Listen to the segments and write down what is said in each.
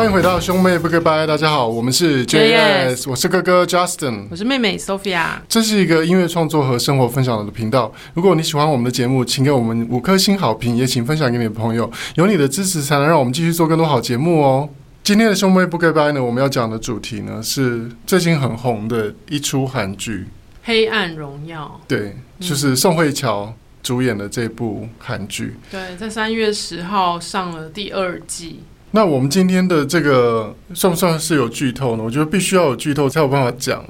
欢迎回到兄妹不告白，大家好，我们是 JS，我是哥哥 Justin，我是妹妹 Sophia。这是一个音乐创作和生活分享的频道。如果你喜欢我们的节目，请给我们五颗星好评，也请分享给你的朋友。有你的支持，才能让我们继续做更多好节目哦。今天的兄妹不告白呢，我们要讲的主题呢是最近很红的一出韩剧《黑暗荣耀》。对，就是宋慧乔主演的这部韩剧。对，在三月十号上了第二季。那我们今天的这个算不算是有剧透呢？我觉得必须要有剧透才有办法讲。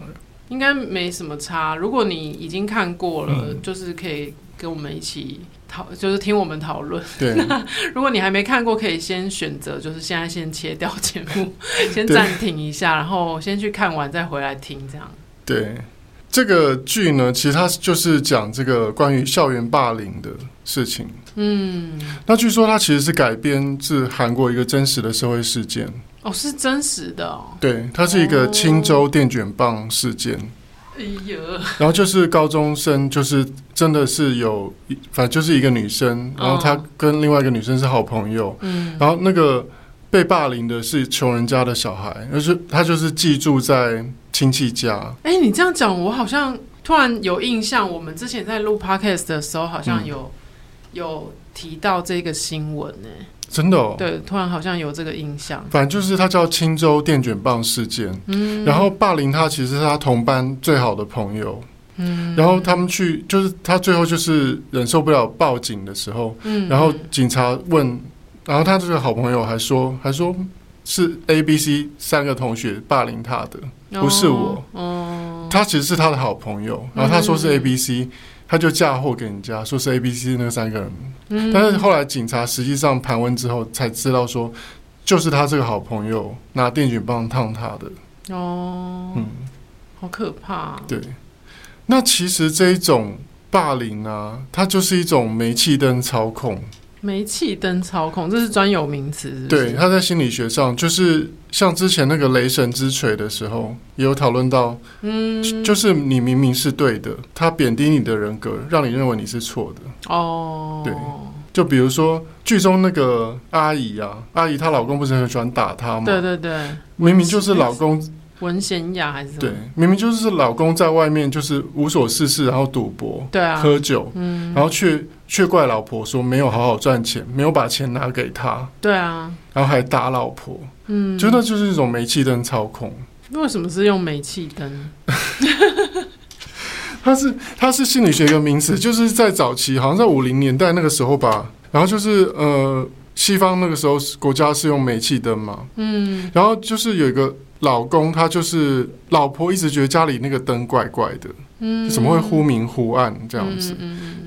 应该没什么差。如果你已经看过了，嗯、就是可以跟我们一起讨，就是听我们讨论。对。如果你还没看过，可以先选择，就是现在先切掉节目，先暂停一下，然后先去看完再回来听，这样。对。这个剧呢，其实它就是讲这个关于校园霸凌的事情。嗯，那据说它其实是改编自韩国一个真实的社会事件。哦，是真实的哦。对，它是一个青州电卷棒事件。哎呀，然后就是高中生，就是真的是有，反正就是一个女生，然后她跟另外一个女生是好朋友。嗯，然后那个被霸凌的是穷人家的小孩，而是他就是寄住在。亲戚家，哎，你这样讲，我好像突然有印象。我们之前在录 podcast 的时候，好像有、嗯、有提到这个新闻呢。真的哦，对，突然好像有这个印象。反正就是他叫青州电卷棒事件，嗯，然后霸凌他其实是他同班最好的朋友，嗯，然后他们去，就是他最后就是忍受不了报警的时候，嗯，然后警察问，然后他这个好朋友还说，还说是 A、B、C 三个同学霸凌他的。不是我，哦，他其实是他的好朋友，然后他说是 A B C，他就嫁祸给人家，说是 A B C 那三个人，嗯，但是后来警察实际上盘问之后才知道说，就是他这个好朋友拿电卷棒烫他的，哦，嗯，好可怕。啊。对，那其实这一种霸凌啊，它就是一种煤气灯操控。煤气灯操控，这是专有名词是是？对，他在心理学上就是像之前那个雷神之锤的时候，也有讨论到，嗯，就是你明明是对的，他贬低你的人格，让你认为你是错的。哦，对，就比如说剧中那个阿姨啊，阿姨她老公不是很喜欢打她吗？对对对，明明就是老公。文贤雅还是什么？对，明明就是老公在外面就是无所事事，然后赌博，对啊，喝酒，嗯，然后却却怪老婆说没有好好赚钱，没有把钱拿给他，对啊，然后还打老婆，嗯，就那就是一种煤气灯操控。为什么是用煤气灯？它是它是心理学一个名词，就是在早期，好像在五零年代那个时候吧，然后就是呃，西方那个时候国家是用煤气灯嘛，嗯，然后就是有一个。老公他就是老婆，一直觉得家里那个灯怪怪的，嗯，怎么会忽明忽暗这样子？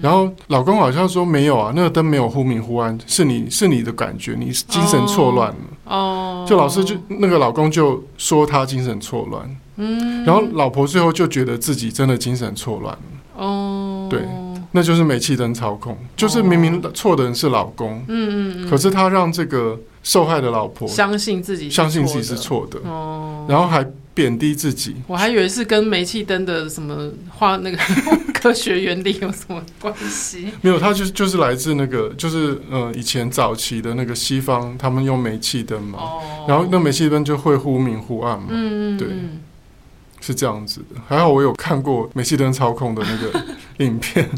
然后老公好像说没有啊，那个灯没有忽明忽暗，是你是你的感觉，你精神错乱了。哦，就老师就那个老公就说他精神错乱，嗯，然后老婆最后就觉得自己真的精神错乱了。哦，对，那就是煤气灯操控，就是明明错的人是老公，嗯嗯嗯，可是他让这个。受害的老婆相信自己，相信自己是错的，哦，然后还贬低自己。我还以为是跟煤气灯的什么画那个 科学原理有什么关系？没有，它就是就是来自那个，就是呃，以前早期的那个西方，他们用煤气灯嘛，哦，然后那煤气灯就会忽明忽暗嘛，嗯，对，是这样子的。还好我有看过煤气灯操控的那个 影片。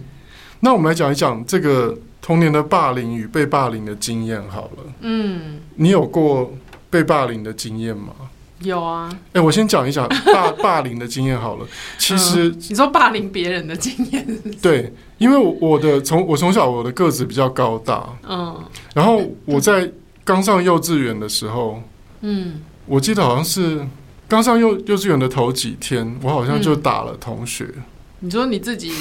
那我们来讲一讲这个。童年的霸凌与被霸凌的经验，好了。嗯，你有过被霸凌的经验吗？有啊。哎、欸，我先讲一讲霸 霸凌的经验好了。其实、嗯、你说霸凌别人的经验，对，因为我的从我从小我的个子比较高大，嗯，然后我在刚上幼稚园的时候，嗯，我记得好像是刚上幼幼稚园的头几天，我好像就打了同学。嗯你说你自己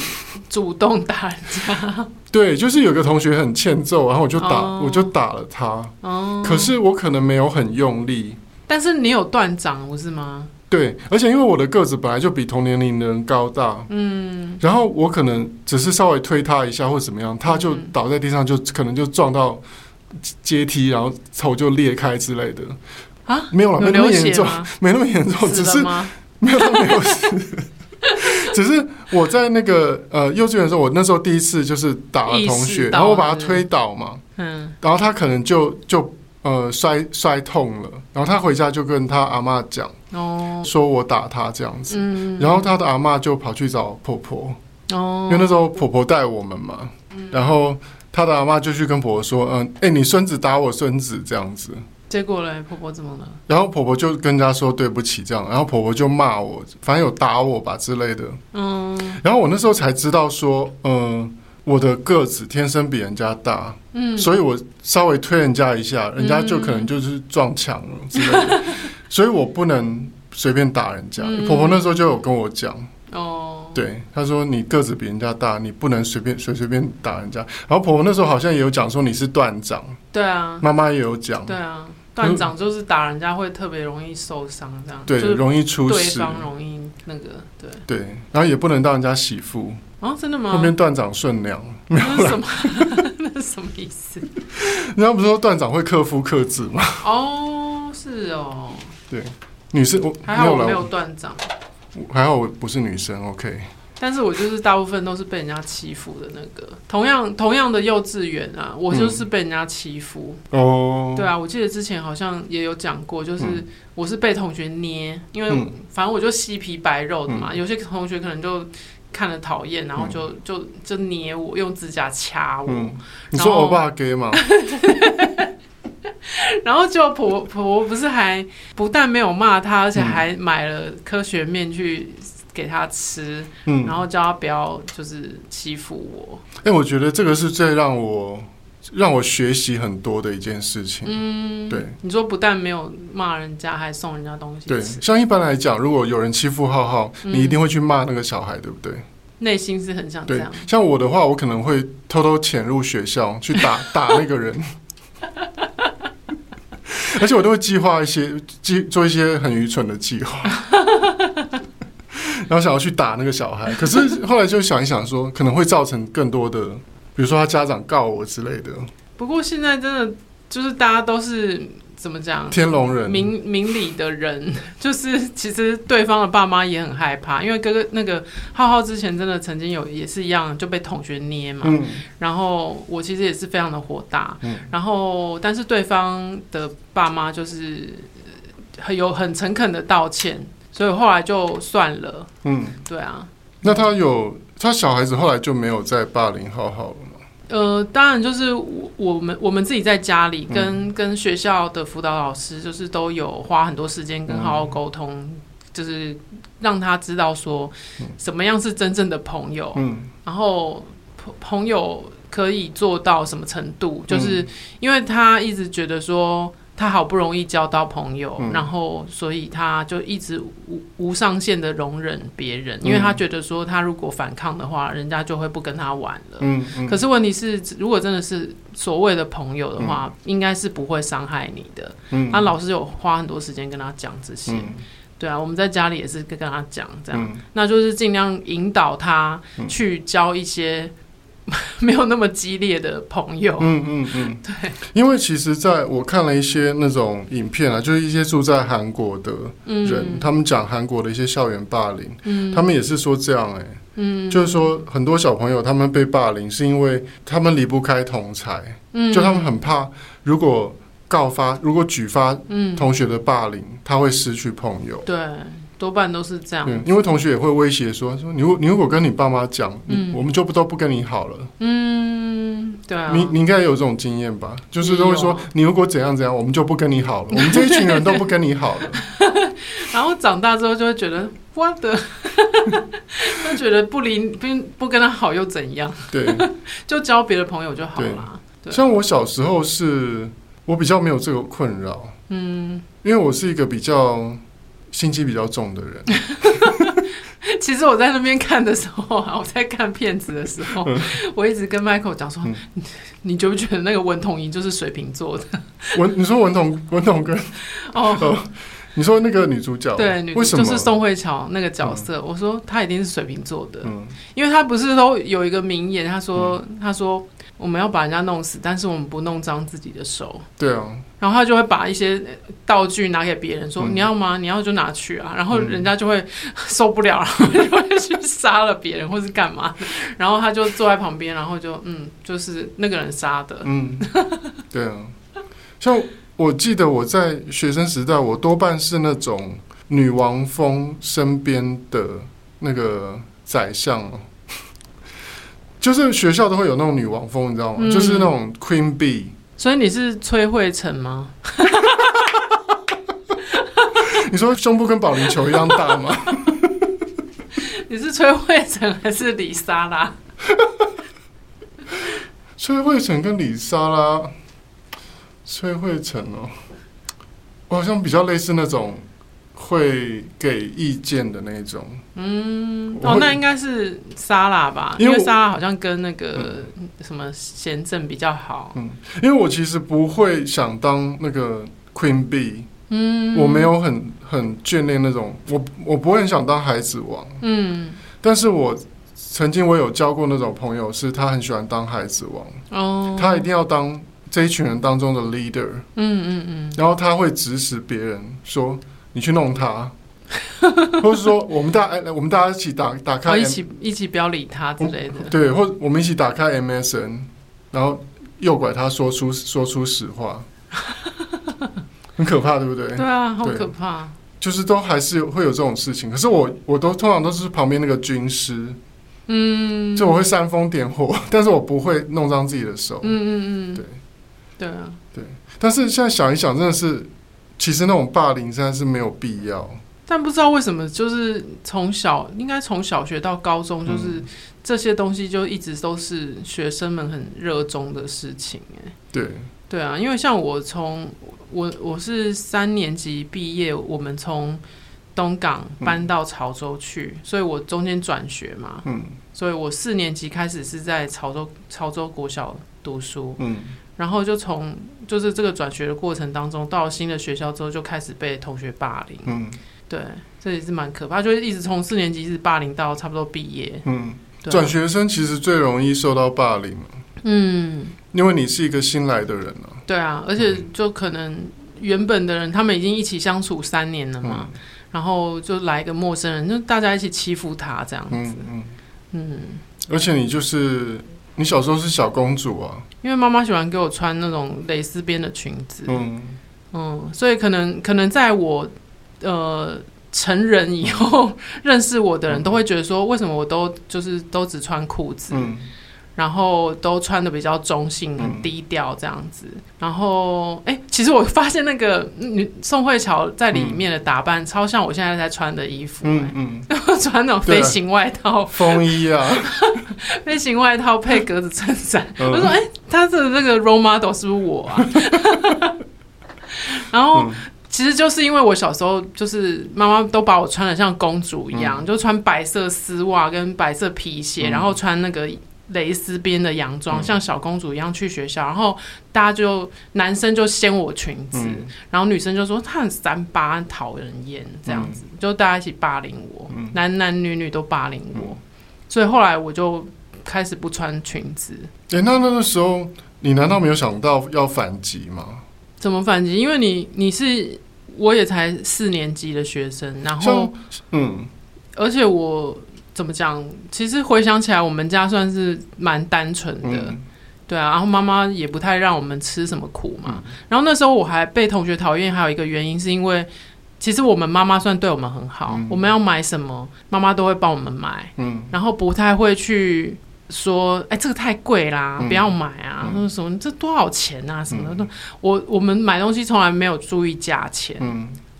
主动打人家？对，就是有个同学很欠揍，然后我就打，oh. 我就打了他。哦，oh. 可是我可能没有很用力。但是你有断掌，不是吗？对，而且因为我的个子本来就比同年龄的人高大，嗯，然后我可能只是稍微推他一下或怎么样，他就倒在地上，就可能就撞到阶梯，然后头就裂开之类的。啊，没有了，没那么严重，没那么严重，只是没有没有事。只是我在那个呃幼稚园的时候，我那时候第一次就是打了同学，然后我把他推倒嘛，嗯，然后他可能就就呃摔摔痛了，然后他回家就跟他阿妈讲，哦，说我打他这样子，嗯，然后他的阿妈就跑去找婆婆，哦，因为那时候婆婆带我们嘛，嗯，然后他的阿妈就去跟婆婆说，嗯，哎，你孙子打我孙子这样子。结果嘞，婆婆怎么了？然后婆婆就跟人家说对不起，这样，然后婆婆就骂我，反正有打我吧之类的。嗯，然后我那时候才知道说，嗯、呃，我的个子天生比人家大，嗯，所以我稍微推人家一下，人家就可能就是撞墙了之类的，嗯、所以我不能随便打人家。嗯、婆婆那时候就有跟我讲，哦，对，她说你个子比人家大，你不能随便随随便打人家。然后婆婆那时候好像也有讲说你是断掌，对啊，妈妈也有讲，对啊。断掌就是打人家会特别容易受伤，这样对，容易出事，对方容易那个，对对，然后也不能当人家媳妇啊，真的吗？后面断掌顺良，那是什么？那是什么意思？人家不是说断掌会克夫克制吗？哦，是哦，对，女生我还好我没有断掌，还好我不是女生，OK。但是我就是大部分都是被人家欺负的那个，同样同样的幼稚园啊，我就是被人家欺负哦。对啊，我记得之前好像也有讲过，就是我是被同学捏，因为反正我就细皮白肉的嘛，有些同学可能就看了讨厌，然后就就就捏我，用指甲掐我。你说欧巴 gay 吗？然后就婆婆不是还不但没有骂他，而且还买了科学面去。给他吃，嗯，然后叫他不要就是欺负我。哎，我觉得这个是最让我让我学习很多的一件事情。嗯，对，你说不但没有骂人家，还送人家东西。对，像一般来讲，如果有人欺负浩浩，你一定会去骂那个小孩，对不对？内心是很想这样。像我的话，我可能会偷偷潜入学校去打 打那个人，而且我都会计划一些计做一些很愚蠢的计划。然后想要去打那个小孩，可是后来就想一想，说可能会造成更多的，比如说他家长告我之类的。不过现在真的就是大家都是怎么讲？天龙人，明明理的人，就是其实对方的爸妈也很害怕，因为哥哥那个浩浩之前真的曾经有也是一样就被同学捏嘛。嗯。然后我其实也是非常的火大。嗯。然后但是对方的爸妈就是很有很诚恳的道歉。所以后来就算了。嗯，对啊。那他有他小孩子后来就没有再霸凌浩浩了吗？呃，当然就是我我们我们自己在家里跟、嗯、跟学校的辅导老师，就是都有花很多时间跟浩浩沟通，嗯、就是让他知道说什么样是真正的朋友。嗯。然后朋朋友可以做到什么程度？就是因为他一直觉得说。他好不容易交到朋友，嗯、然后所以他就一直无无上限的容忍别人，嗯、因为他觉得说他如果反抗的话，人家就会不跟他玩了。嗯嗯、可是问题是，如果真的是所谓的朋友的话，嗯、应该是不会伤害你的。嗯、他老师有花很多时间跟他讲这些。嗯、对啊，我们在家里也是跟跟他讲这样，嗯、那就是尽量引导他去交一些。没有那么激烈的朋友，嗯嗯嗯，对，因为其实在我看了一些那种影片啊，就是一些住在韩国的人，嗯、他们讲韩国的一些校园霸凌，嗯，他们也是说这样、欸，哎，嗯，就是说很多小朋友他们被霸凌是因为他们离不开同才，嗯，就他们很怕如果告发，如果举发同学的霸凌，嗯、他会失去朋友，对。多半都是这样，对，因为同学也会威胁说说你，你如果跟你爸妈讲，嗯，我们就不都不跟你好了。嗯，对啊，你你应该有这种经验吧？就是都会说，你如果怎样怎样，我们就不跟你好了，我们这一群人都不跟你好了。然后长大之后就会觉得，我的，就觉得不理不不跟他好又怎样？对，就交别的朋友就好了。像我小时候是，我比较没有这个困扰，嗯，因为我是一个比较。心机比较重的人，其实我在那边看的时候啊，我在看片子的时候，嗯、我一直跟 Michael 讲说，嗯、你觉不觉得那个文同珢就是水瓶座的？文，你说文同文同跟哦，哦，你说那个女主角对，女为什么就是宋慧乔那个角色？嗯、我说她一定是水瓶座的，嗯，因为她不是都有一个名言，她说，她、嗯、说。我们要把人家弄死，但是我们不弄脏自己的手。对啊，然后他就会把一些道具拿给别人，说：“嗯、你要吗？你要就拿去啊。”然后人家就会 受不了，然 后就会去杀了别人，或是干嘛。然后他就坐在旁边，然后就嗯，就是那个人杀的。嗯，对啊。像我记得我在学生时代，我多半是那种女王风身边的那个宰相，就是学校都会有那种女王风，你知道吗？嗯、就是那种 Queen Bee。所以你是崔慧成吗？你说胸部跟保龄球一样大吗？你是崔慧成还是李莎拉？崔慧成跟李莎拉，崔慧成哦，我好像比较类似那种会给意见的那种。嗯，哦，那应该是莎拉吧？因为莎拉好像跟那个什么贤正比较好。嗯，因为我其实不会想当那个 Queen Bee。嗯，我没有很很眷恋那种，我我不会很想当孩子王。嗯，但是我曾经我有交过那种朋友，是他很喜欢当孩子王。哦，他一定要当这一群人当中的 leader。嗯嗯嗯，然后他会指使别人说：“你去弄他。”或者说我们大哎，我们大家一起打打开，一起一起不要理他之类的。对，或者我们一起打开 MSN，然后诱拐他说出说出实话。很可怕，对不对？对啊，好可怕。就是都还是会有这种事情，可是我我都通常都是旁边那个军师，嗯，就我会煽风点火，但是我不会弄脏自己的手。嗯嗯嗯，对，对啊，对。但是现在想一想，真的是，其实那种霸凌现在是没有必要。但不知道为什么，就是从小应该从小学到高中，就是这些东西就一直都是学生们很热衷的事情。哎，对。对啊，因为像我从我我是三年级毕业，我们从东港搬到潮州去，嗯、所以我中间转学嘛，嗯，所以我四年级开始是在潮州潮州国小读书，嗯，然后就从就是这个转学的过程当中，到了新的学校之后就开始被同学霸凌，嗯，对，这也是蛮可怕，就是一直从四年级一直霸凌到差不多毕业，嗯，转、啊、学生其实最容易受到霸凌，嗯。因为你是一个新来的人了，对啊，而且就可能原本的人，他们已经一起相处三年了嘛，嗯、然后就来一个陌生人，就大家一起欺负他这样子，嗯嗯，嗯，而且你就是你小时候是小公主啊，因为妈妈喜欢给我穿那种蕾丝边的裙子，嗯。嗯，所以可能可能在我呃成人以后 认识我的人都会觉得说，为什么我都就是都只穿裤子，嗯。然后都穿的比较中性，很低调这样子。嗯、然后，哎，其实我发现那个女宋慧乔在里面的打扮，嗯、超像我现在在穿的衣服。嗯嗯，穿那种飞行外套、风衣啊，飞行外套配格子衬衫。嗯、我说，哎，她的那个 role model 是不是我啊？然后，嗯、其实就是因为我小时候就是妈妈都把我穿的像公主一样，嗯、就穿白色丝袜跟白色皮鞋，嗯、然后穿那个。蕾丝边的洋装，像小公主一样去学校，嗯、然后大家就男生就掀我裙子，嗯、然后女生就说她很三八，很讨人厌，这样子，嗯、就大家一起霸凌我，嗯、男男女女都霸凌我，嗯、所以后来我就开始不穿裙子。哎、欸，那那个时候你难道没有想到要反击吗？怎么反击？因为你你是我也才四年级的学生，然后嗯，而且我。怎么讲？其实回想起来，我们家算是蛮单纯的，嗯、对啊。然后妈妈也不太让我们吃什么苦嘛。嗯、然后那时候我还被同学讨厌，还有一个原因是因为，其实我们妈妈算对我们很好，嗯、我们要买什么，妈妈都会帮我们买。嗯。然后不太会去说，哎，这个太贵啦，嗯、不要买啊。说、嗯、什么这多少钱啊？什么的，嗯、我我们买东西从来没有注意价钱。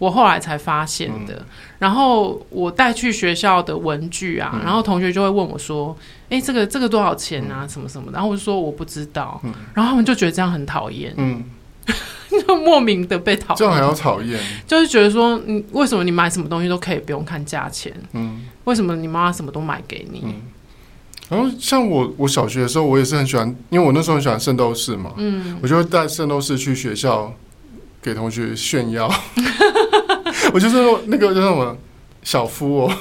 嗯。我后来才发现的，嗯、然后我带去学校的文具啊，嗯、然后同学就会问我说：“哎、欸，这个这个多少钱啊？嗯、什么什么？”然后我就说我不知道，嗯、然后他们就觉得这样很讨厌，嗯，就莫名的被讨厌，这样还要讨厌，就是觉得说，你为什么你买什么东西都可以不用看价钱？嗯，为什么你妈妈什么都买给你？嗯、然后像我，我小学的时候，我也是很喜欢，因为我那时候很喜欢圣斗士嘛，嗯，我就会带圣斗士去学校给同学炫耀。我就是那个叫什么小夫哦，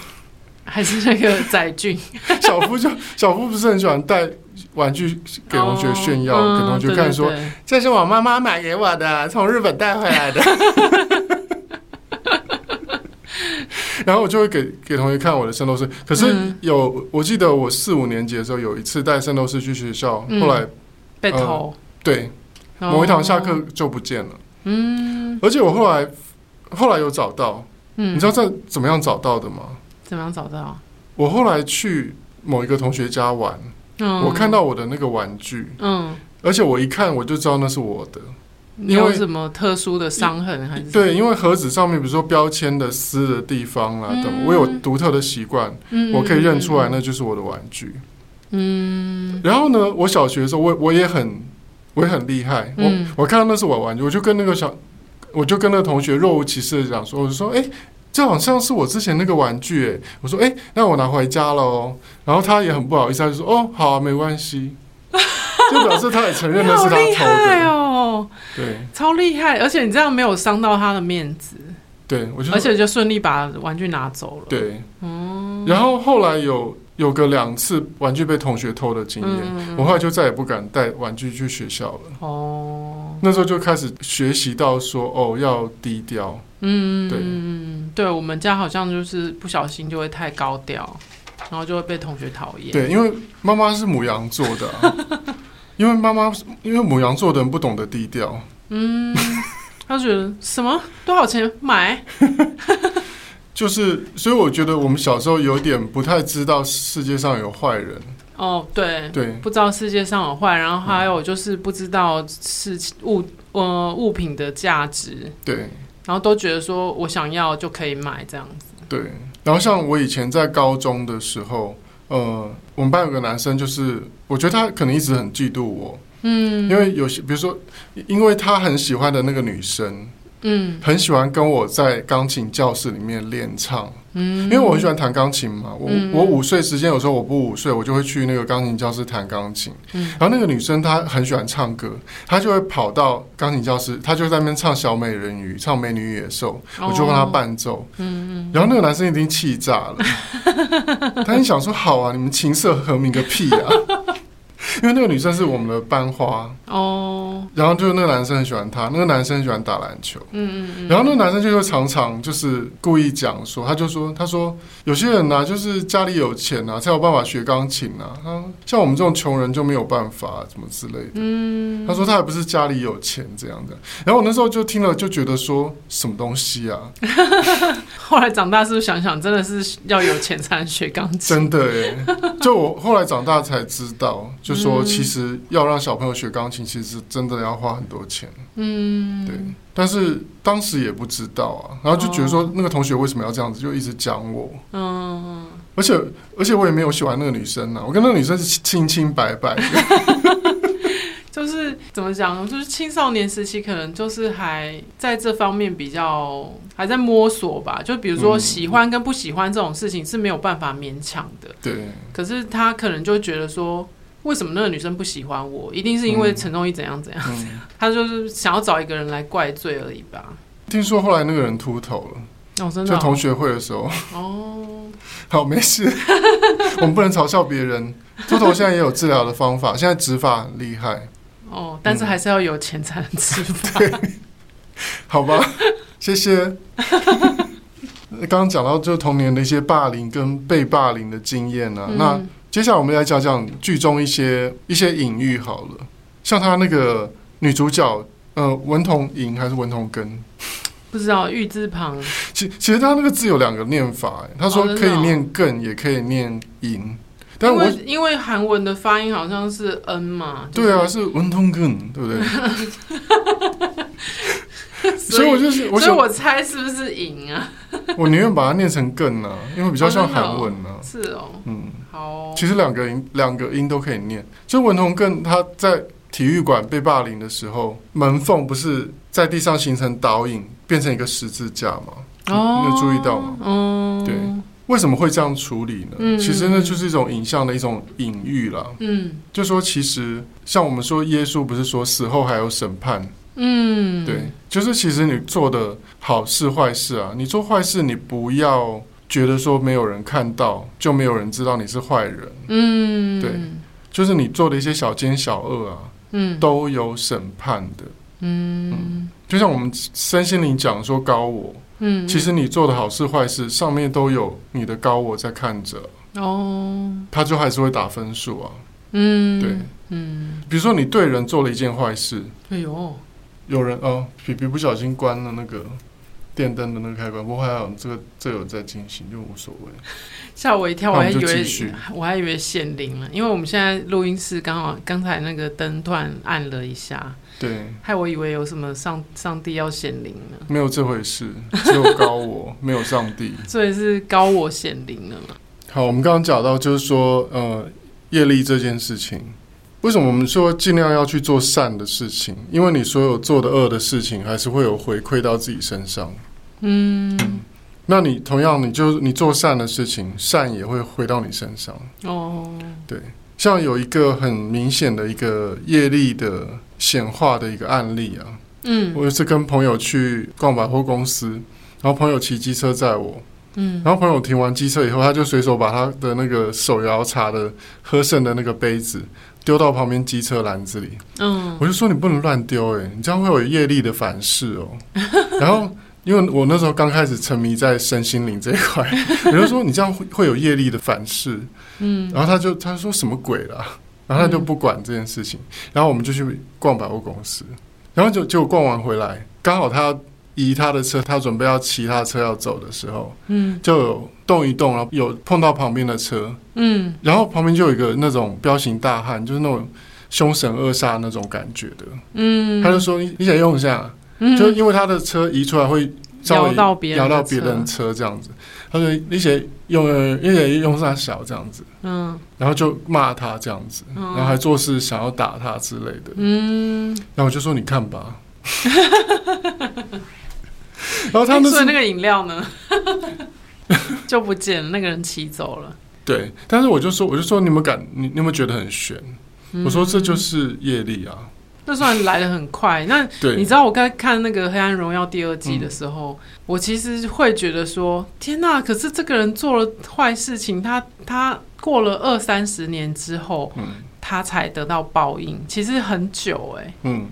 还是那个载俊？小夫就小夫不是很喜欢带玩具给同学炫耀，给同学看说，这是我妈妈买给我的，从日本带回来的。然后我就会给给同学看我的圣斗士。可是有我记得我四五年级的时候有一次带圣斗士去学校，后来被偷。对，某一堂下课就不见了。嗯，而且我后来后来有找到，嗯，你知道在怎么样找到的吗？怎么样找到？我后来去某一个同学家玩，嗯，我看到我的那个玩具，嗯，而且我一看我就知道那是我的。你有什么特殊的伤痕还是？对，因为盒子上面比如说标签的撕的地方啦等，嗯、我有独特的习惯，嗯、我可以认出来那就是我的玩具。嗯，然后呢，我小学的时候我我也很我也很厉害，嗯、我我看到那是我玩具，我就跟那个小我就跟那个同学若无其事的讲说，我就说哎，这好像是我之前那个玩具哎，我说哎，那我拿回家了哦。然后他也很不好意思，他就说哦，好啊，没关系。就表示他也承认 那是他偷的。对，超厉害，而且你这样没有伤到他的面子，对，我就而且就顺利把玩具拿走了，对，嗯，然后后来有有个两次玩具被同学偷的经验，嗯、我后来就再也不敢带玩具去学校了，哦，那时候就开始学习到说，哦，要低调，嗯，对，嗯，对我们家好像就是不小心就会太高调，然后就会被同学讨厌，对，因为妈妈是母羊座的、啊。因为妈妈，因为母羊座的人不懂得低调。嗯，他觉得什么多少钱买？就是，所以我觉得我们小时候有点不太知道世界上有坏人。哦，对对，不知道世界上有坏，然后还有就是不知道事情物呃物品的价值。对，然后都觉得说我想要就可以买这样子。对，然后像我以前在高中的时候。呃，我们班有个男生，就是我觉得他可能一直很嫉妒我，嗯，因为有些，比如说，因为他很喜欢的那个女生，嗯，很喜欢跟我在钢琴教室里面练唱。嗯，因为我很喜欢弹钢琴嘛，我、嗯、我午睡时间有时候我不午睡，我就会去那个钢琴教室弹钢琴。嗯，然后那个女生她很喜欢唱歌，她就会跑到钢琴教室，她就在那边唱小美人鱼，唱美女野兽，哦、我就帮她伴奏。然后那个男生已经气炸了，他就想说：好啊，你们琴瑟和鸣个屁啊！因为那个女生是我们的班花。哦，然后就是那个男生很喜欢她，那个男生很喜欢打篮球，嗯嗯嗯，然后那个男生就会常常就是故意讲说，他就说，他说有些人呢，就是家里有钱啊，才有办法学钢琴啊，他像我们这种穷人就没有办法，怎么之类的，嗯，他说他还不是家里有钱这样的，然后我那时候就听了就觉得说什么东西啊，后来长大是不是想想，真的是要有钱才能学钢琴，真的耶，就我后来长大才知道，就。说其实要让小朋友学钢琴，其实真的要花很多钱。嗯，对。但是当时也不知道啊，然后就觉得说那个同学为什么要这样子，就一直讲我。嗯，而且而且我也没有喜欢那个女生啊，我跟那个女生是清清白白的。就是怎么讲呢，就是青少年时期可能就是还在这方面比较还在摸索吧。就比如说喜欢跟不喜欢这种事情是没有办法勉强的。对。可是他可能就觉得说。为什么那个女生不喜欢我？一定是因为陈忠义怎样怎样 他就是想要找一个人来怪罪而已吧。听说后来那个人秃头了，哦，真的、哦，就同学会的时候。哦，好，没事，我们不能嘲笑别人。秃头现在也有治疗的方法，现在植发很厉害。哦，但是还是要有钱才能植发。对，好吧，谢谢。刚刚讲到就童年的一些霸凌跟被霸凌的经验啊，嗯、那。接下来我们来讲讲剧中一些一些隐喻好了，像他那个女主角，呃，文同银还是文同根？不知道，玉字旁。其其实他那个字有两个念法，他说可以念更，也可以念银。但我因为韩文的发音好像是 n 嘛。就是、对啊，是文同根，对不对？所以我就是，所以我猜是不是银啊？我宁愿把它念成更呢，因为比较像韩文呢。是哦，嗯，好。其实两个音，两个音都可以念。就文同更他在体育馆被霸凌的时候，门缝不是在地上形成倒影，变成一个十字架吗？哦，你有注意到吗？哦，对，为什么会这样处理呢？其实那就是一种影像的一种隐喻啦。嗯，就说其实像我们说耶稣不是说死后还有审判。嗯，对，就是其实你做的好事坏事啊，你做坏事，你不要觉得说没有人看到，就没有人知道你是坏人。嗯，对，就是你做的一些小奸小恶啊，嗯，都有审判的。嗯，嗯，就像我们身心灵讲说高我，嗯，其实你做的好事坏事上面都有你的高我在看着。哦，他就还是会打分数啊。嗯，对，嗯，比如说你对人做了一件坏事，哎呦。有人哦，皮皮不小心关了那个电灯的那个开关，不过还好这个这個有在进行，就无所谓。吓我一跳，我还以为我还以为显灵了，因为我们现在录音室刚好刚才那个灯突然暗了一下，对，害我以为有什么上上帝要显灵了，没有这回事，只有高我，没有上帝，所以是高我显灵了嘛。好，我们刚刚讲到就是说，呃，业力这件事情，为什么我们说尽量要去做善的事情？因为你所有做的恶的事情，还是会有回馈到自己身上。嗯。嗯那你同样，你就你做善的事情，善也会回到你身上。哦，对，像有一个很明显的一个业力的显化的一个案例啊。嗯，我有一次跟朋友去逛百货公司，然后朋友骑机车载我。嗯，然后朋友停完机车以后，他就随手把他的那个手摇茶的喝剩的那个杯子丢到旁边机车篮子里。嗯，我就说你不能乱丢，哎，你这样会有业力的反噬哦。然后。因为我那时候刚开始沉迷在身心灵这一块，我就说你这样会会有业力的反噬，嗯，然后他就他说什么鬼啦，然后他就不管这件事情，然后我们就去逛百货公司，然后就结果逛完回来，刚好他要移他的车，他准备要骑他的车要走的时候，嗯，就有动一动，然后有碰到旁边的车，嗯，然后旁边就有一个那种彪形大汉，就是那种凶神恶煞那种感觉的，嗯，他就说你你想用一下。就因为他的车移出来会稍微摇到别人车。这样子，他说你写用你写用上小这样子，嗯，然后就骂他这样子，然后还做事想要打他之类的，嗯，然后我就说你看吧，然后他们说那个饮料呢，就不见了，那个人骑走了。对，但是我就说我就说你们敢你你有没有觉得很悬？我说这就是业力啊。那算来的很快。那你知道我刚看那个《黑暗荣耀》第二季的时候，嗯、我其实会觉得说：天哪！可是这个人做了坏事情，他他过了二三十年之后，嗯、他才得到报应，其实很久哎、欸。嗯。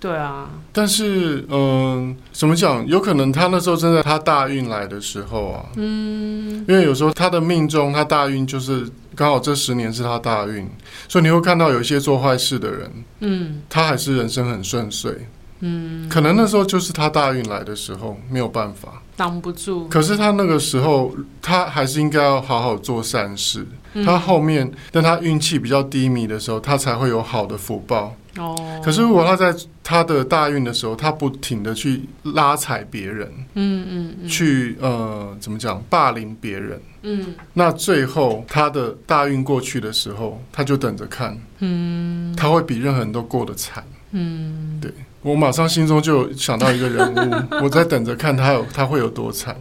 对啊，但是嗯、呃，怎么讲？有可能他那时候正在他大运来的时候啊，嗯，因为有时候他的命中他大运就是刚好这十年是他大运，所以你会看到有一些做坏事的人，嗯，他还是人生很顺遂，嗯，可能那时候就是他大运来的时候，没有办法挡不住。可是他那个时候，他还是应该要好好做善事。嗯、他后面，但他运气比较低迷的时候，他才会有好的福报。哦，可是如果他在他的大运的时候，他不停的去拉踩别人，嗯嗯，嗯。去呃怎么讲霸凌别人，嗯，那最后他的大运过去的时候，他就等着看，嗯，他会比任何人都过得惨，嗯，对，我马上心中就想到一个人物，我在等着看他有他会有多惨。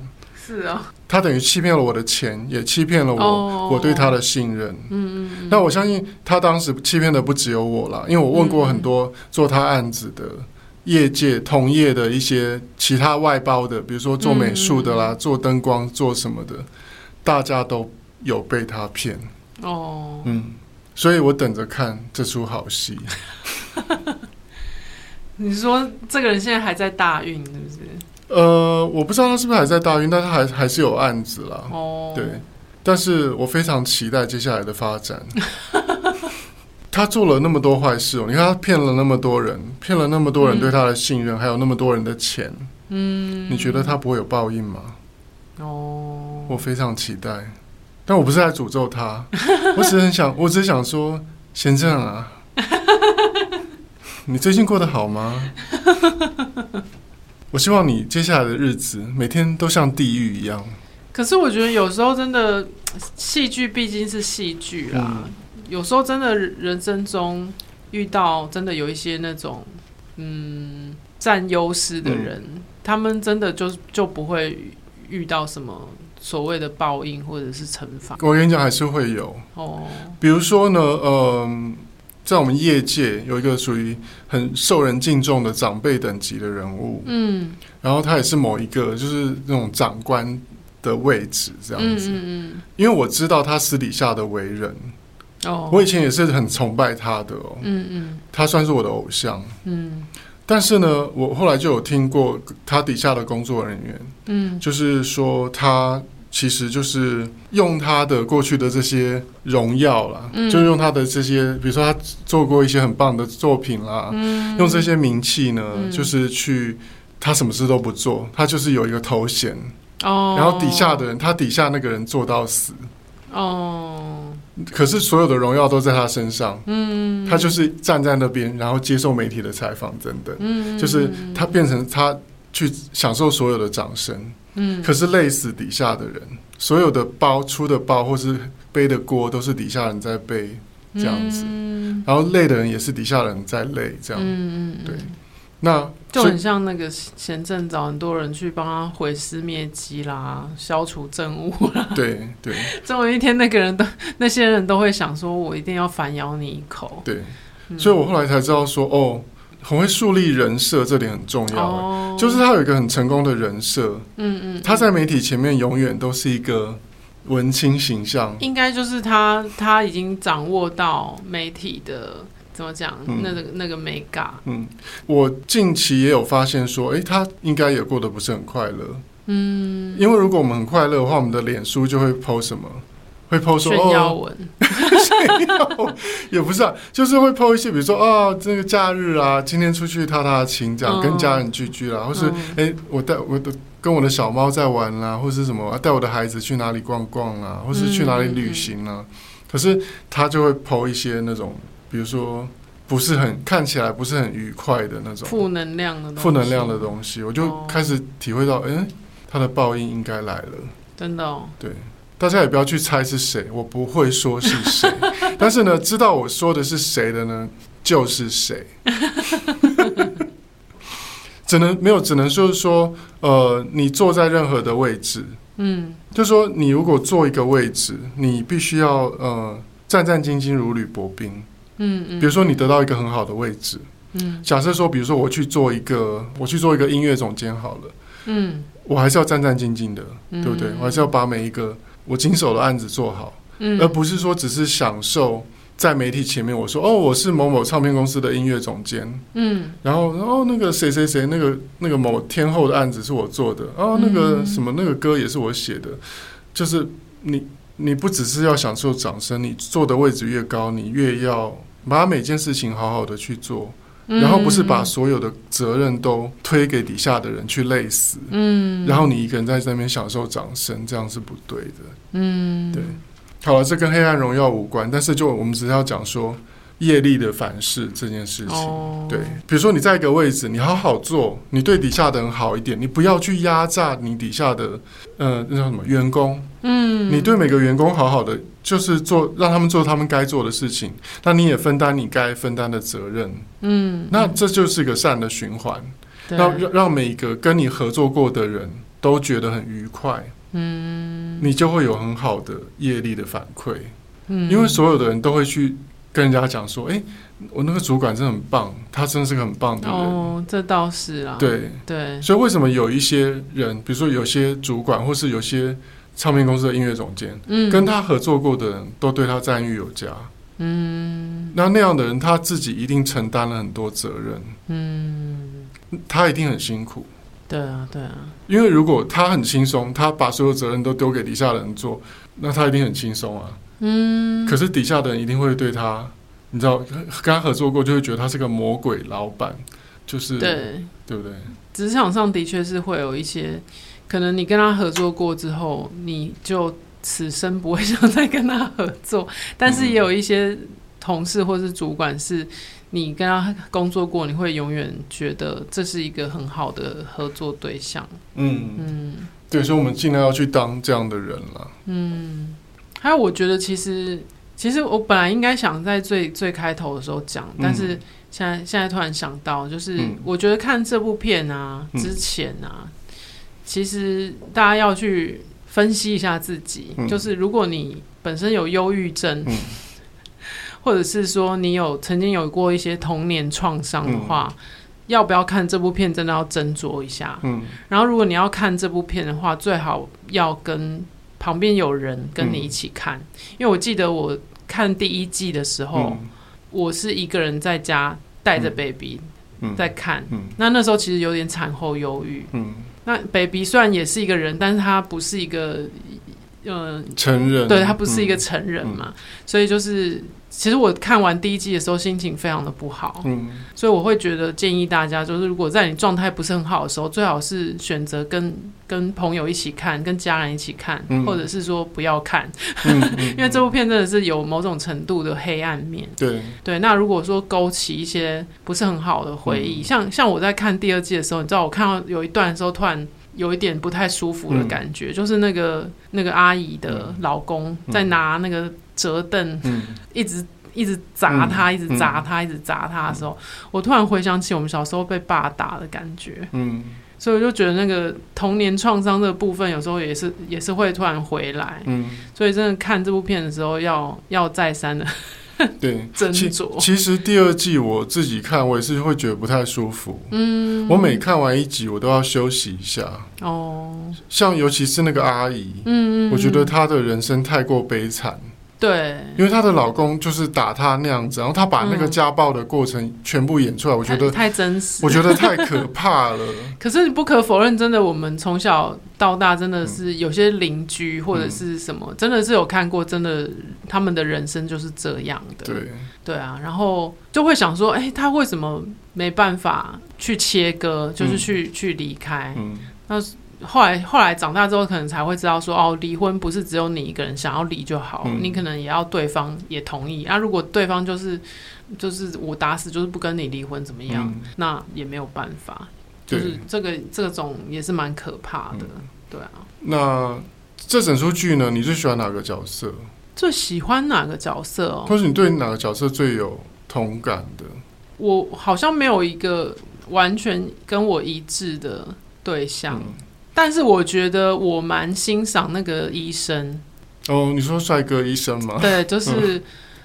是啊，他等于欺骗了我的钱，也欺骗了我，oh, 我对他的信任。嗯嗯。那我相信他当时欺骗的不只有我啦，因为我问过很多做他案子的业界同业的一些其他外包的，比如说做美术的啦，嗯、做灯光做什么的，大家都有被他骗。哦。Oh. 嗯，所以我等着看这出好戏。你说这个人现在还在大运，是不是？呃，我不知道他是不是还在大运，但他还还是有案子啦。哦，对，但是我非常期待接下来的发展。他做了那么多坏事哦，你看他骗了那么多人，骗了那么多人对他的信任，嗯、还有那么多人的钱。嗯，你觉得他不会有报应吗？哦，我非常期待，但我不是在诅咒他，我只是很想，我只是想说，先这样啊。你最近过得好吗？我希望你接下来的日子每天都像地狱一样。可是我觉得有时候真的，戏剧毕竟是戏剧啦。嗯、有时候真的人生中遇到真的有一些那种嗯占优势的人，嗯、他们真的就就不会遇到什么所谓的报应或者是惩罚。我跟你讲，还是会有哦。比如说呢，嗯、呃。在我们业界有一个属于很受人敬重的长辈等级的人物，嗯，然后他也是某一个就是那种长官的位置这样子，嗯，嗯，嗯，因为我知道他私底下的为人，哦，我以前也是很崇拜他的哦，嗯嗯，他算是我的偶像，嗯，但是呢，我后来就有听过他底下的工作人员，嗯，就是说他其实就是用他的过去的这些荣耀啦，嗯、就用他的这些，比如说他做过一些很棒的作品啦，嗯、用这些名气呢，嗯、就是去他什么事都不做，他就是有一个头衔。哦，然后底下的人，他底下那个人做到死。哦，可是所有的荣耀都在他身上，嗯，他就是站在那边，然后接受媒体的采访等等，嗯，就是他变成他去享受所有的掌声。嗯，可是累死底下的人，所有的包出的包或是背的锅都是底下人在背这样子，嗯、然后累的人也是底下人在累这样，嗯对，那就很像那个前阵子很多人去帮他毁尸灭迹啦，消除证物啦，对对，总有一天那个人都那些人都会想说，我一定要反咬你一口，对，嗯、所以我后来才知道说哦。很会树立人设，这点很重要。Oh. 就是他有一个很成功的人设。嗯嗯，他在媒体前面永远都是一个文青形象。应该就是他，他已经掌握到媒体的怎么讲，嗯、那个那个美感。嗯，我近期也有发现说，哎，他应该也过得不是很快乐。嗯，因为如果我们很快乐的话，我们的脸书就会 po 什么？会 po 说 炫耀文，炫耀也不是啊，就是会 po 一些，比如说哦，这个假日啊，今天出去踏踏青，这样、嗯、跟家人聚聚啦，或是哎、嗯，我带我的跟我的小猫在玩啦，或是什么带我的孩子去哪里逛逛啊，或是去哪里旅行啊。嗯、可是他就会 po 一些那种，比如说不是很看起来不是很愉快的那种负能量的负能量的东西，我就开始体会到，哎，他的报应应该来了，真的哦，对。大家也不要去猜是谁，我不会说是谁，但是呢，知道我说的是谁的呢，就是谁。只能没有，只能就是说，呃，你坐在任何的位置，嗯，就说你如果坐一个位置，你必须要呃战战兢兢如履薄冰，嗯嗯。比如说你得到一个很好的位置，嗯，假设说，比如说我去做一个，我去做一个音乐总监好了，嗯，我还是要战战兢兢的，对不对？我还是要把每一个。我经手的案子做好，嗯，而不是说只是享受在媒体前面我说哦，我是某某唱片公司的音乐总监，嗯，然后然后那个谁谁谁那个那个某天后的案子是我做的，哦，那个什么那个歌也是我写的，就是你你不只是要享受掌声，你坐的位置越高，你越要把每件事情好好的去做。然后不是把所有的责任都推给底下的人去累死，嗯，然后你一个人在那边享受掌声，这样是不对的，嗯，对。好了，这跟黑暗荣耀无关，但是就我们只是要讲说业力的反噬这件事情，哦、对。比如说你在一个位置，你好好做，你对底下的人好一点，你不要去压榨你底下的，呃，那叫什么员工，嗯，你对每个员工好好的。就是做让他们做他们该做的事情，那你也分担你该分担的责任。嗯，那这就是一个善的循环，对让让每一个跟你合作过的人都觉得很愉快。嗯，你就会有很好的业力的反馈。嗯，因为所有的人都会去跟人家讲说：“哎、欸，我那个主管真的很棒，他真的是个很棒的人。”哦，这倒是啊。对。对，所以为什么有一些人，比如说有些主管，或是有些。唱片公司的音乐总监，嗯，跟他合作过的人都对他赞誉有加，嗯，那那样的人他自己一定承担了很多责任，嗯，他一定很辛苦，对啊，对啊，因为如果他很轻松，他把所有责任都丢给底下的人做，那他一定很轻松啊，嗯，可是底下的人一定会对他，你知道，跟他合作过就会觉得他是个魔鬼老板，就是对，对不对？职场上的确是会有一些。可能你跟他合作过之后，你就此生不会想再跟他合作。但是也有一些同事或是主管，是你跟他工作过，你会永远觉得这是一个很好的合作对象。嗯嗯，对，所以我们尽量要去当这样的人了。嗯，还有，我觉得其实其实我本来应该想在最最开头的时候讲，但是现在现在突然想到，就是我觉得看这部片啊之前啊。其实大家要去分析一下自己，嗯、就是如果你本身有忧郁症，嗯、或者是说你有曾经有过一些童年创伤的话，嗯、要不要看这部片？真的要斟酌一下。嗯、然后如果你要看这部片的话，最好要跟旁边有人跟你一起看，嗯、因为我记得我看第一季的时候，嗯、我是一个人在家带着 baby 在看，嗯。嗯、那那时候其实有点产后忧郁。嗯。那 baby 虽然也是一个人，但是他不是一个呃成人，对他不是一个成人嘛，嗯、所以就是。其实我看完第一季的时候，心情非常的不好，嗯，所以我会觉得建议大家，就是如果在你状态不是很好的时候，最好是选择跟跟朋友一起看，跟家人一起看，嗯、或者是说不要看，嗯 因为这部片真的是有某种程度的黑暗面，对。对。那如果说勾起一些不是很好的回忆，嗯、像像我在看第二季的时候，你知道我看到有一段的时候，突然有一点不太舒服的感觉，嗯、就是那个那个阿姨的老公在拿那个。折凳，嗯、一直一直砸他，一直砸他，一直砸他的时候，嗯、我突然回想起我们小时候被爸打的感觉，嗯，所以我就觉得那个童年创伤的部分，有时候也是也是会突然回来，嗯，所以真的看这部片的时候要要再三的对 斟酌。其实第二季我自己看，我也是会觉得不太舒服，嗯，我每看完一集，我都要休息一下，哦，像尤其是那个阿姨，嗯，我觉得她的人生太过悲惨。对，因为她的老公就是打她那样子，然后她把那个家暴的过程全部演出来，嗯、我觉得太真实，我觉得太可怕了。可是你不可否认，真的，我们从小到大真的是有些邻居或者是什么，嗯、真的是有看过，真的他们的人生就是这样的。对，对啊，然后就会想说，哎，他为什么没办法去切割，就是去、嗯、去离开？嗯，那。后来，后来长大之后，可能才会知道说，哦，离婚不是只有你一个人想要离就好，嗯、你可能也要对方也同意。啊，如果对方就是就是我打死就是不跟你离婚，怎么样？嗯、那也没有办法。就是这个这种也是蛮可怕的，嗯、对啊。那这整出剧呢，你最喜欢哪个角色？最喜欢哪个角色哦？或是你对哪个角色最有同感的？我好像没有一个完全跟我一致的对象。嗯但是我觉得我蛮欣赏那个医生哦，你说帅哥医生吗？对，就是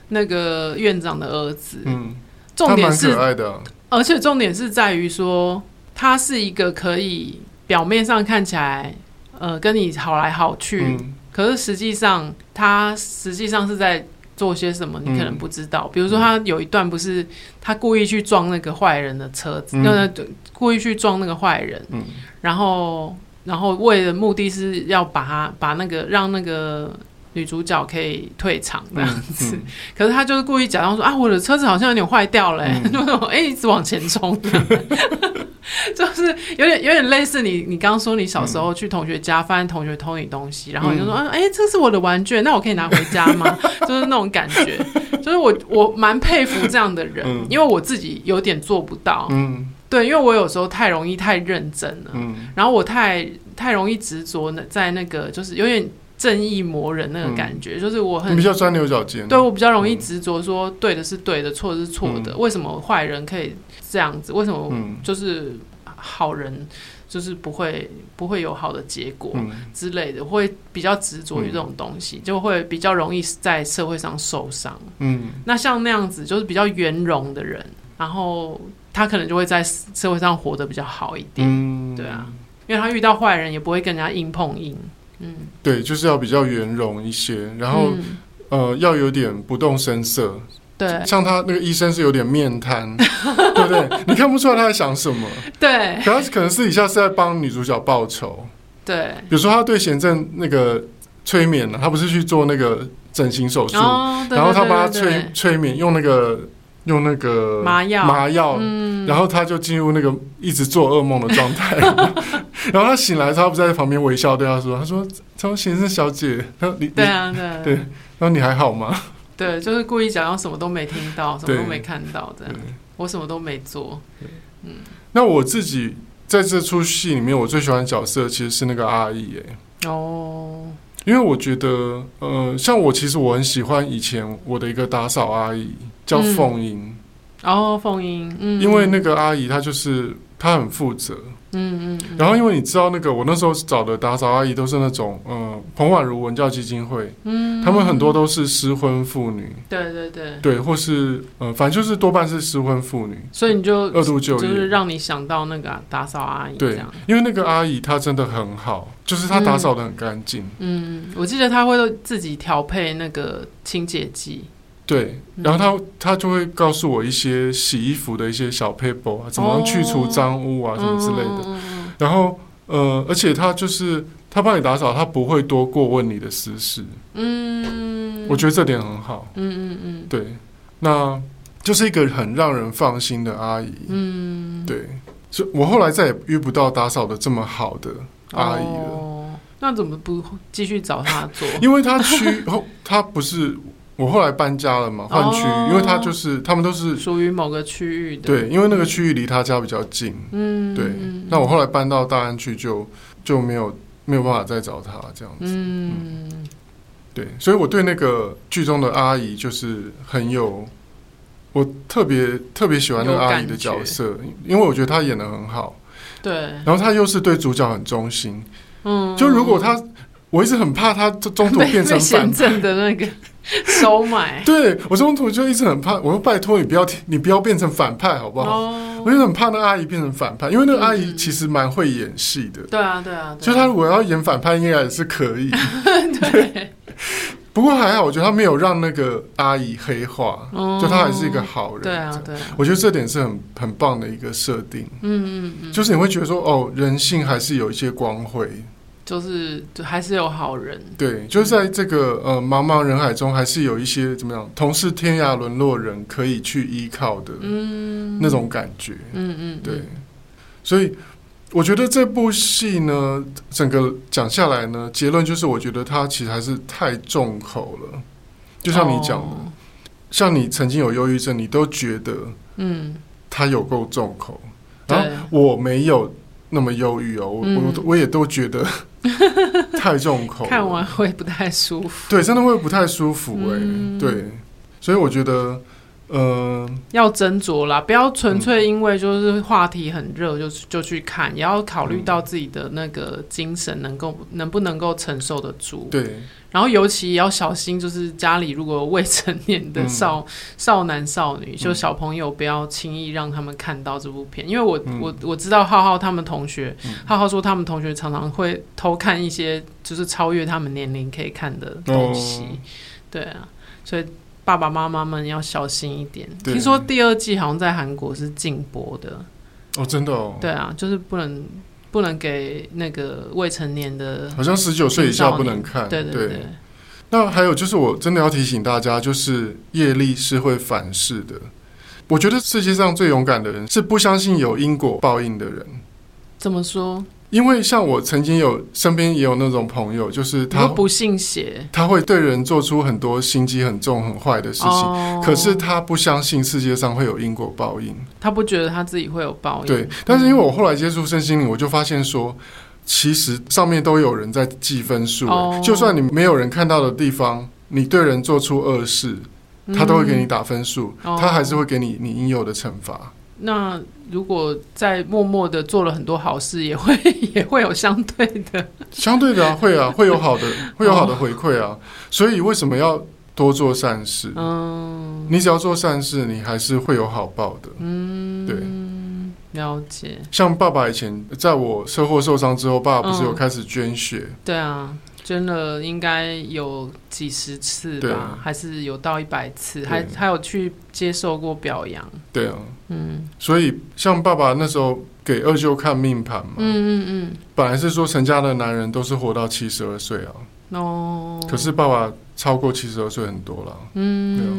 那个院长的儿子。嗯，重点是可爱的，而且重点是在于说，他是一个可以表面上看起来呃跟你好来好去，嗯、可是实际上他实际上是在做些什么，你可能不知道。嗯、比如说他有一段不是他故意去撞那个坏人的车子，那、嗯、故意去撞那个坏人，嗯、然后。然后为的目的是要把他把那个让那个女主角可以退场这样子，嗯。嗯、可是他就是故意假装说啊，我的车子好像有点坏掉了，嗯、就那种哎一直往前冲，就是有点有点类似你你刚刚说你小时候去同学家发现同学偷你东西，然后你就说啊、这是我的玩具，那我可以拿回家吗？就是那种感觉，就是我我蛮佩服这样的人，嗯、因为我自己有点做不到。嗯对，因为我有时候太容易太认真了，嗯，然后我太太容易执着在那个就是有点正义魔人那个感觉，嗯、就是我很比较钻牛角尖，对我比较容易执着说对的是对的，错的是错的，嗯、为什么坏人可以这样子？为什么就是好人就是不会不会有好的结果之类的？会比较执着于这种东西，就会比较容易在社会上受伤。嗯，那像那样子就是比较圆融的人，然后。他可能就会在社会上活得比较好一点，嗯、对啊，因为他遇到坏人也不会跟人家硬碰硬，嗯，对，就是要比较圆融一些，然后、嗯、呃，要有点不动声色，对，像他那个医生是有点面瘫，对不对？你看不出来他在想什么，对，可他可能私底下是在帮女主角报仇，对，比如说他对贤正那个催眠了，他不是去做那个整形手术，哦、然后他帮他催催眠，用那个。用那个麻药，麻药，嗯、然后他就进入那个一直做噩梦的状态。然后他醒来，他不在旁边微笑对他说：“他说，他说先生小姐，他说你对啊，对啊对，然后你还好吗？对，就是故意假装什么都没听到，什么都没看到这样。我什么都没做。嗯，那我自己在这出戏里面，我最喜欢的角色其实是那个阿姨。哎，哦。因为我觉得，呃，像我其实我很喜欢以前我的一个打扫阿姨叫凤英，哦，凤英，嗯，因为那个阿姨她就是她很负责。嗯嗯，然后因为你知道那个我那时候找的打扫阿姨都是那种嗯彭婉如文教基金会，嗯，他们很多都是失婚妇女，对对对，对，或是呃反正就是多半是失婚妇女，所以你就二度就业，就是让你想到那个打扫阿姨，对，因为那个阿姨她真的很好，就是她打扫的很干净，嗯，我记得她会自己调配那个清洁剂。对，然后他他就会告诉我一些洗衣服的一些小 paper 啊，怎么样去除脏污啊，什么之类的。然后呃，而且他就是他帮你打扫，他不会多过问你的私事。嗯，我觉得这点很好。嗯嗯嗯，对，那就是一个很让人放心的阿姨。嗯，对，所以我后来再也遇不到打扫的这么好的阿姨了。哦，那怎么不继续找他做？因为他去后，他不是。我后来搬家了嘛，换区域，因为他就是他们都是属于某个区域的。对，因为那个区域离他家比较近。嗯，对。那我后来搬到大安去，就就没有没有办法再找他这样子。嗯，对。所以我对那个剧中的阿姨就是很有，我特别特别喜欢那个阿姨的角色，因为我觉得她演的很好。对。然后她又是对主角很忠心。嗯。就如果她，我一直很怕她中途变成反正的那个。收买，对我中途就一直很怕，我说拜托你不要你不要变成反派好不好？Oh. 我就很怕那阿姨变成反派，因为那个阿姨其实蛮会演戏的。对啊，对啊，就她如果要演反派，应该也是可以。对，不过还好，我觉得他没有让那个阿姨黑化，oh. 就她还是一个好人。对啊，对啊，我觉得这点是很很棒的一个设定。嗯嗯嗯，就是你会觉得说，哦，人性还是有一些光辉。就是，就还是有好人。对，就是在这个呃茫茫人海中，还是有一些怎么样，同是天涯沦落人可以去依靠的，嗯，那种感觉。嗯嗯，对。所以我觉得这部戏呢，整个讲下来呢，结论就是，我觉得它其实还是太重口了。就像你讲的，哦、像你曾经有忧郁症，你都觉得，嗯，它有够重口。然后我没有那么忧郁哦，我、嗯、我我也都觉得。太重口，看完会不太舒服。对，真的会不太舒服哎、欸。嗯、对，所以我觉得，呃，要斟酌啦，不要纯粹因为就是话题很热就就去看，也要考虑到自己的那个精神能够能不能够承受得住。对。然后尤其也要小心，就是家里如果未成年的少、嗯、少男少女，就小朋友不要轻易让他们看到这部片，因为我、嗯、我我知道浩浩他们同学，嗯、浩浩说他们同学常常会偷看一些就是超越他们年龄可以看的东西，哦、对啊，所以爸爸妈妈们要小心一点。听说第二季好像在韩国是禁播的哦，真的哦，对啊，就是不能。不能给那个未成年的，好像十九岁以下不能看。对对对，对。那还有就是，我真的要提醒大家，就是业力是会反噬的。我觉得世界上最勇敢的人是不相信有因果报应的人。怎么说？因为像我曾经有身边也有那种朋友，就是他不信邪，他会对人做出很多心机很重、很坏的事情。哦、可是他不相信世界上会有因果报应，他不觉得他自己会有报应。对，但是因为我后来接触身心灵，我就发现说，其实上面都有人在记分数。哦、就算你没有人看到的地方，你对人做出恶事，他都会给你打分数，嗯、他还是会给你你应有的惩罚。那如果在默默的做了很多好事，也会 也会有相对的，相对的啊，会啊，会有好的，会有好的回馈啊。所以为什么要多做善事？嗯，你只要做善事，你还是会有好报的。嗯，对，了解。像爸爸以前在我车祸受伤之后，爸爸不是有开始捐血？嗯，对啊。捐了应该有几十次吧，对还是有到一百次，对。还还有去接受过表扬。对啊，嗯，所以像爸爸那时候给二舅看命盘嘛，嗯嗯嗯，本来是说成家的男人都是活到七十二岁啊，哦，可是爸爸超过七十二岁很多了，嗯。对啊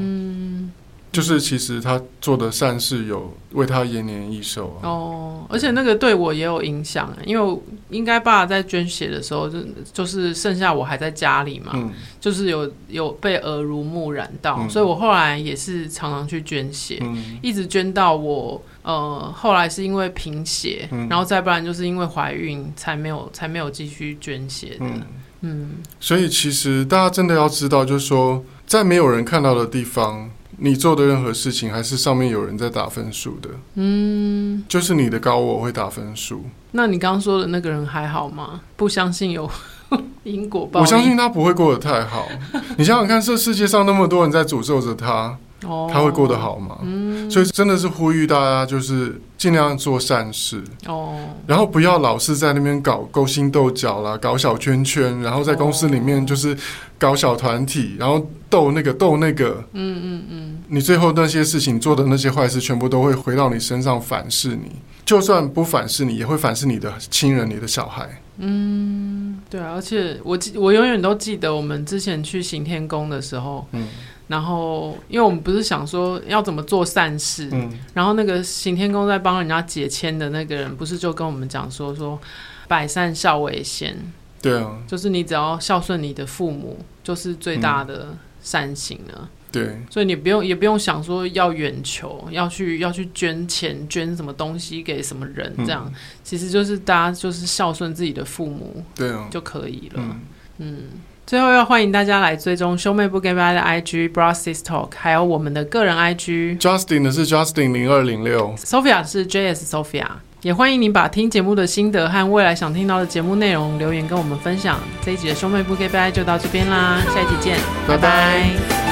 就是其实他做的善事有为他延年益寿啊。哦，而且那个对我也有影响，因为应该爸爸在捐血的时候，就就是剩下我还在家里嘛，嗯、就是有有被耳濡目染到，嗯、所以我后来也是常常去捐血，嗯、一直捐到我呃后来是因为贫血，嗯、然后再不然就是因为怀孕才没有才没有继续捐血的。嗯，嗯，所以其实大家真的要知道，就是说在没有人看到的地方。你做的任何事情，还是上面有人在打分数的。嗯，就是你的高我会打分数。那你刚刚说的那个人还好吗？不相信有 因果报应？我相信他不会过得太好。你想想看，这世界上那么多人在诅咒着他，哦，他会过得好吗？嗯，所以真的是呼吁大家，就是尽量做善事。哦，然后不要老是在那边搞勾心斗角啦，搞小圈圈，然后在公司里面就是搞小团体，然后斗那个斗那个，嗯嗯嗯，你最后那些事情做的那些坏事，全部都会回到你身上反噬你，就算不反噬你，也会反噬你的亲人、你的小孩。嗯，对啊，而且我记，我永远都记得我们之前去行天宫的时候，嗯。然后，因为我们不是想说要怎么做善事，嗯，然后那个行天宫在帮人家解签的那个人，不是就跟我们讲说说百善孝为先，对啊，就是你只要孝顺你的父母，就是最大的善行了，嗯，对，所以你不用也不用想说要远求，要去要去捐钱捐什么东西给什么人，这样，嗯，其实就是大家就是孝顺自己的父母，对啊，就可以了，嗯。嗯最后要欢迎大家来追踪兄妹不给拜的 IG Bro Sis Talk，还有我们的个人 IG。Justin 的是 Justin 零二零六，Sophia 是 JS Sophia。也欢迎您把听节目的心得和未来想听到的节目内容留言跟我们分享。这一集的兄妹不给拜就到这边啦，下一集见，拜拜。拜拜。